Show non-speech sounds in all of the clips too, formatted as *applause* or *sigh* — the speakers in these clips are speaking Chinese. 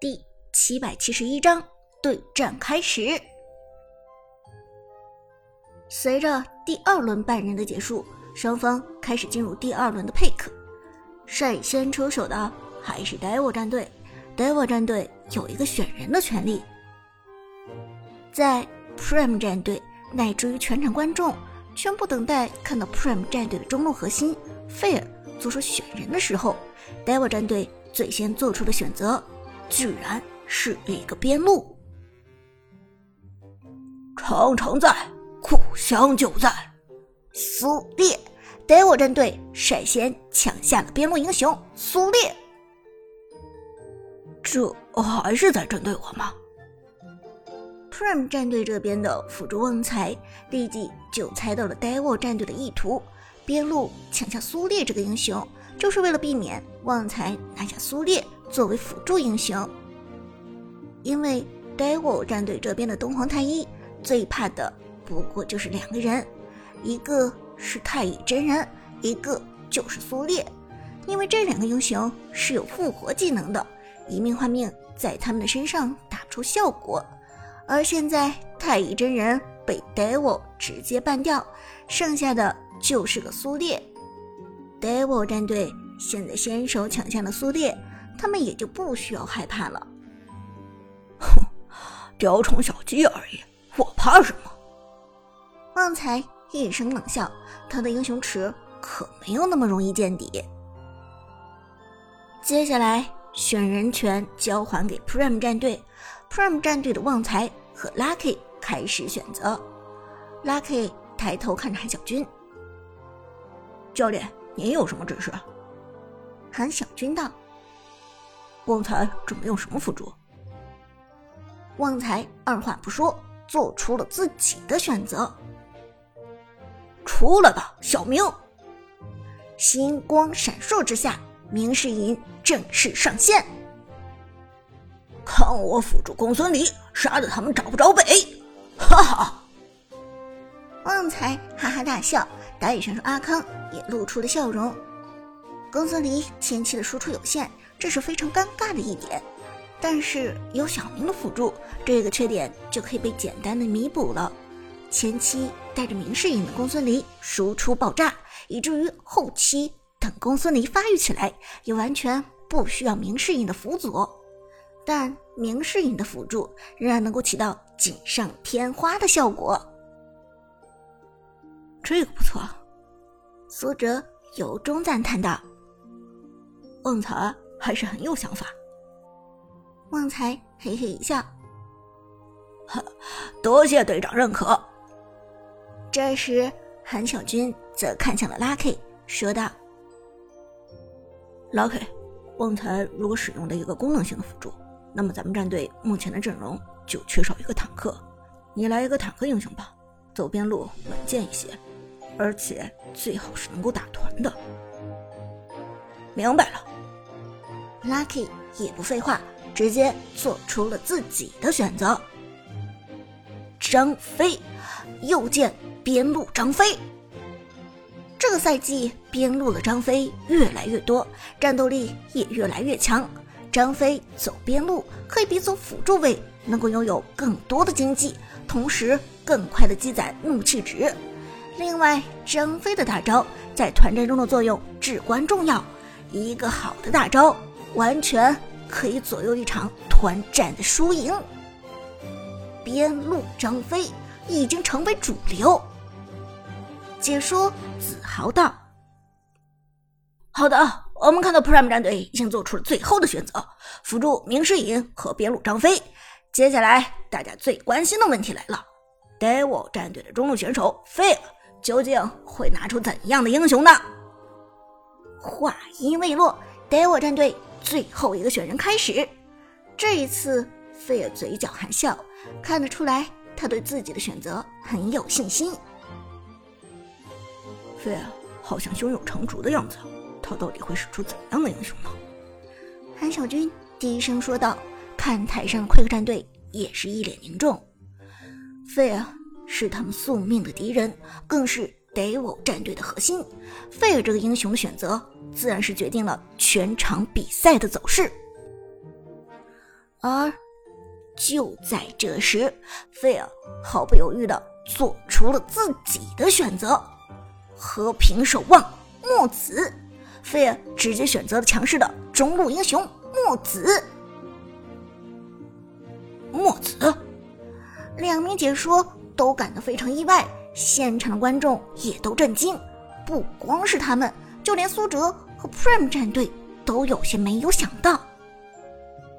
第七百七十一章对战开始。随着第二轮半人的结束，双方开始进入第二轮的 pick。率先出手的还是 Devil 战队，Devil 战队有一个选人的权利。在 Prime 战队乃至于全场观众全部等待看到 Prime 战队的中路核心 Fair 做出选人的时候，Devil 战队最先做出的选择，居然是一个边路。长城在。故乡就在，苏烈，Devil 战队率先抢下了边路英雄苏烈。这还是在针对我吗？Prime 战队这边的辅助旺财立即就猜到了 Devil 战队的意图，边路抢下苏烈这个英雄，就是为了避免旺财拿下苏烈作为辅助英雄。因为 Devil 战队这边的东皇太一最怕的。不过就是两个人，一个是太乙真人，一个就是苏烈。因为这两个英雄是有复活技能的，一命换命，在他们的身上打不出效果。而现在太乙真人被 Devil 直接办掉，剩下的就是个苏烈。Devil 战队现在先手抢下了苏烈，他们也就不需要害怕了。哼，雕虫小技而已，我怕什么？旺财一声冷笑，他的英雄池可没有那么容易见底。接下来选人权交还给 Prime 战队，Prime 战队的旺财和 Lucky 开始选择。Lucky 抬头看着韩小军，教练，您有什么指示？韩小军道：“旺财准备用什么辅助？”旺财二话不说，做出了自己的选择。出来吧，小明！星光闪烁之下，明世隐正式上线。看我辅助公孙离，杀的他们找不着北！哈哈！旺财哈哈大笑，打野选手阿康也露出了笑容。公孙离前期的输出有限，这是非常尴尬的一点。但是有小明的辅助，这个缺点就可以被简单的弥补了。前期带着明世隐的公孙离输出爆炸，以至于后期等公孙离发育起来，也完全不需要明世隐的辅佐。但明世隐的辅助仍然能够起到锦上添花的效果。这个不错，苏哲由衷赞叹道：“旺财还是很有想法。”旺财嘿嘿一笑：“ *laughs* 多谢队长认可。”这时，韩小军则看向了 Lucky，说道：“Lucky，旺财如果使用的一个功能性的辅助，那么咱们战队目前的阵容就缺少一个坦克。你来一个坦克英雄吧，走边路稳健一些，而且最好是能够打团的。”明白了，Lucky 也不废话，直接做出了自己的选择。张飞，右键。边路张飞，这个赛季边路的张飞越来越多，战斗力也越来越强。张飞走边路可以比走辅助位能够拥有更多的经济，同时更快的积攒怒气值。另外，张飞的大招在团战中的作用至关重要，一个好的大招完全可以左右一场团战的输赢。边路张飞已经成为主流。解说子豪道：“好的，我们看到 Prime 战队已经做出了最后的选择，辅助明世隐和边路张飞。接下来，大家最关心的问题来了：Devil 战队的中路选手 Fail 究竟会拿出怎样的英雄呢？”话音未落，Devil 战队最后一个选人开始。这一次菲尔嘴角含笑，看得出来他对自己的选择很有信心。菲尔好像胸有成竹的样子，他到底会使出怎样的英雄呢？韩小军低声说道。看台上的 Quick 战队也是一脸凝重。费尔是他们宿命的敌人，更是 Devil 战队的核心。费尔这个英雄的选择，自然是决定了全场比赛的走势。而就在这时，菲尔毫不犹豫的做出了自己的选择——和平守望墨子。菲尔直接选择了强势的中路英雄墨子。墨子，两名解说都感到非常意外，现场的观众也都震惊。不光是他们，就连苏哲和 Prime 战队都有些没有想到，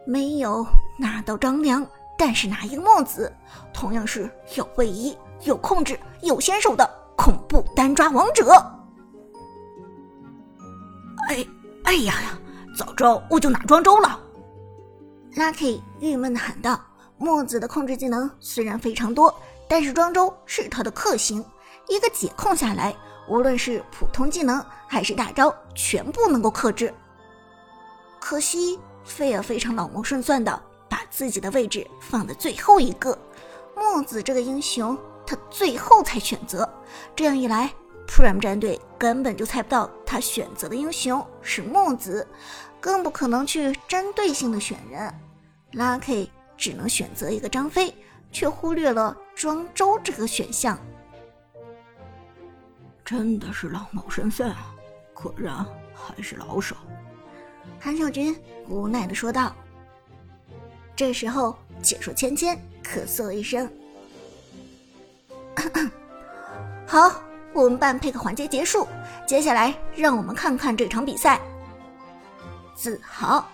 没有拿到张良，但是拿一个墨子，同样是有位移、有控制、有先手的恐怖单抓王者。哎哎呀呀！早知道我就拿庄周了。Lucky 郁闷的喊道：“墨子的控制技能虽然非常多，但是庄周是他的克星，一个解控下来，无论是普通技能还是大招，全部能够克制。可惜菲尔非常老谋深算的把自己的位置放在最后一个，墨子这个英雄他最后才选择，这样一来。” Prime 战队根本就猜不到他选择的英雄是墨子，更不可能去针对性的选人。Lucky 只能选择一个张飞，却忽略了庄周这个选项。真的是老谋深算啊！果然还是老手。韩小军无奈的说道。这时候，解说芊芊咳嗽了一声：“ *coughs* 好。”我们半配合环节结束，接下来让我们看看这场比赛。子豪，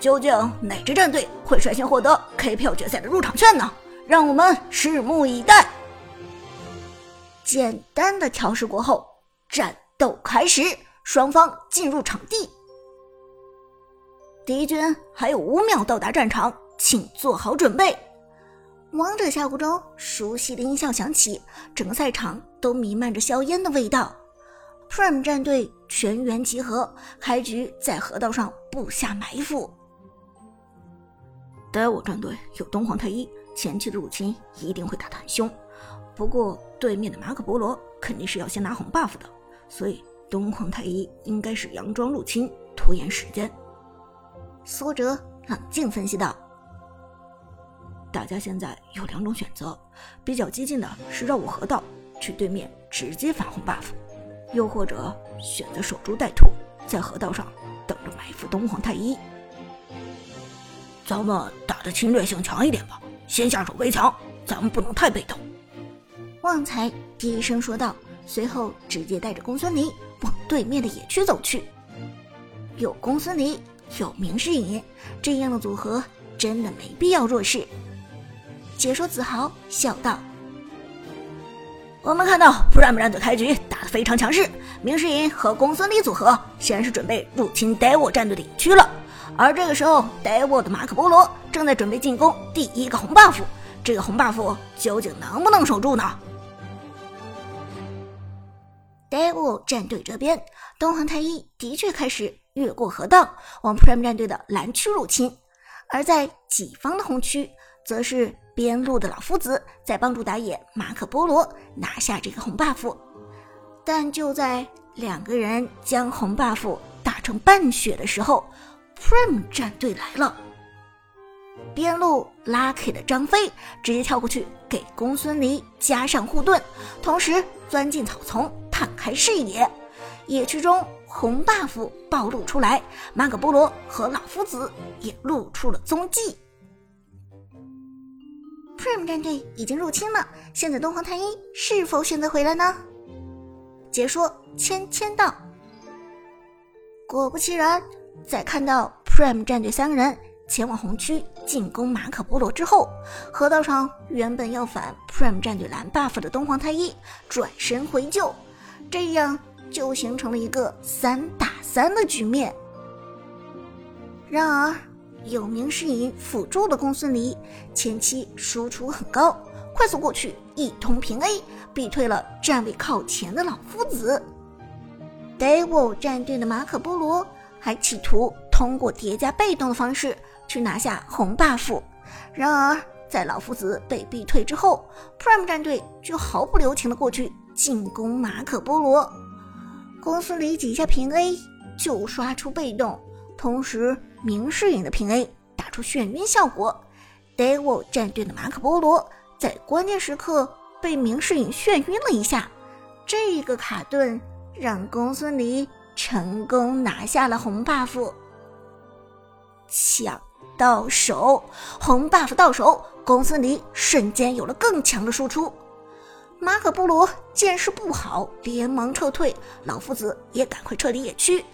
究竟哪支战队会率先获得 KPL 决赛的入场券呢？让我们拭目以待。简单的调试过后，战斗开始，双方进入场地。敌军还有五秒到达战场，请做好准备。王者峡谷中，熟悉的音效响起，整个赛场都弥漫着硝烟的味道。Prime 战队全员集合，开局在河道上布下埋伏。d e v 战队有东皇太一，前期的入侵一定会打得很凶。不过对面的马可波罗肯定是要先拿红 buff 的，所以东皇太一应该是佯装入侵，拖延时间。苏哲冷静分析道。大家现在有两种选择，比较激进的是绕过河道去对面直接反红 buff，又或者选择守株待兔，在河道上等着埋伏东皇太一。咱们打的侵略性强一点吧，先下手为强，咱们不能太被动。旺财低声说道，随后直接带着公孙离往对面的野区走去。有公孙离，有明世隐，这样的组合真的没必要弱势。解说子豪笑道：“我们看到 Prime 战队开局打得非常强势，明世隐和公孙离组合显然是准备入侵 d e v 战队的野区了。而这个时候 d e v 的马可波罗正在准备进攻第一个红 buff，这个红 buff 究竟能不能守住呢？Devil 战队这边，东皇太一的确开始越过河道往 Prime 战队的蓝区入侵，而在己方的红区。”则是边路的老夫子在帮助打野马可波罗拿下这个红 buff，但就在两个人将红 buff 打成半血的时候，Prime 战队来了。边路 Lucky 的张飞直接跳过去给公孙离加上护盾，同时钻进草丛探开视野。野区中红 buff 暴露出来，马可波罗和老夫子也露出了踪迹。Prime 战队已经入侵了，现在东皇太一是否选择回来呢？解说芊芊道。果不其然，在看到 Prime 战队三个人前往红区进攻马可波罗之后，河道上原本要反 Prime 战队蓝 buff 的东皇太一转身回救，这样就形成了一个三打三的局面。然而。有明世隐辅助的公孙离前期输出很高，快速过去一通平 A，逼退了站位靠前的老夫子。Devil 战队的马可波罗还企图通过叠加被动的方式去拿下红 buff，然而在老夫子被逼退之后，Prime 战队就毫不留情的过去进攻马可波罗。公孙离几下平 A 就刷出被动，同时。明世隐的平 A 打出眩晕效果。Devil 战队的马可波罗在关键时刻被明世隐眩晕了一下，这个卡顿让公孙离成功拿下了红 buff。抢到手，红 buff 到手，公孙离瞬间有了更强的输出。马可波罗见势不好，连忙撤退，老夫子也赶快撤离野区。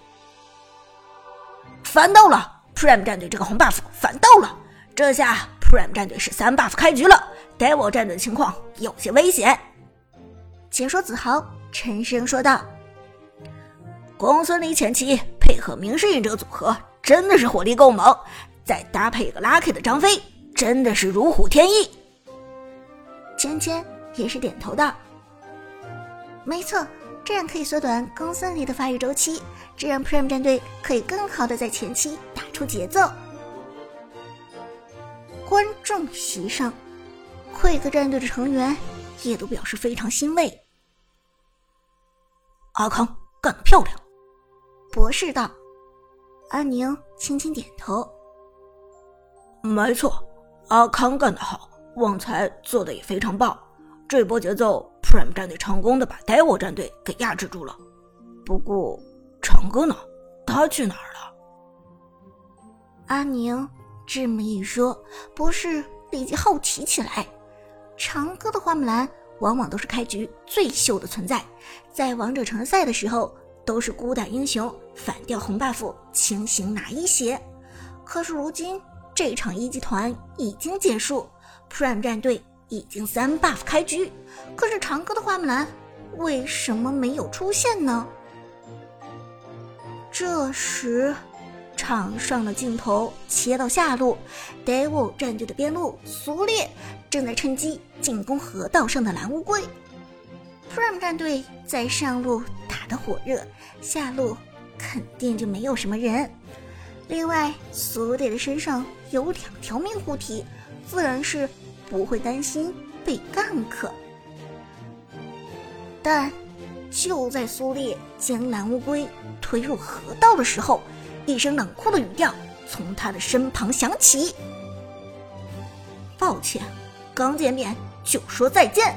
反到了，Prime 战队这个红 buff 反到了，这下 Prime 战队是三 buff 开局了，Devil 战队的情况有些危险。解说子豪沉声说道：“公孙离前期配合明世隐这个组合真的是火力够猛，再搭配一个 Lucky 的张飞，真的是如虎添翼。”芊芊也是点头道：“没错，这样可以缩短公孙离的发育周期。”这让 Prime 战队可以更好的在前期打出节奏。观众席上，Quick 战队的成员也都表示非常欣慰。阿康干得漂亮，博士道。阿宁轻轻点头。没错，阿康干得好，旺财做的也非常棒。这波节奏，Prime 战队成功的把 Devil 战队给压制住了。不过。长哥呢？他去哪儿了？阿宁这么一说，博士立即好奇起来。长歌的花木兰往往都是开局最秀的存在，在王者城赛的时候都是孤胆英雄，反掉红 buff，轻行拿一血。可是如今这场一级团已经结束，Prime 战队已经三 buff 开局，可是长歌的花木兰为什么没有出现呢？这时，场上的镜头切到下路，Devil 战队的边路苏烈正在趁机进攻河道上的蓝乌龟。Prime 战队在上路打得火热，下路肯定就没有什么人。另外，苏烈的身上有两条命护体，自然是不会担心被干渴。但就在苏烈将蓝乌龟推入河道的时候，一声冷酷的语调从他的身旁响起：“抱歉，刚见面就说再见。”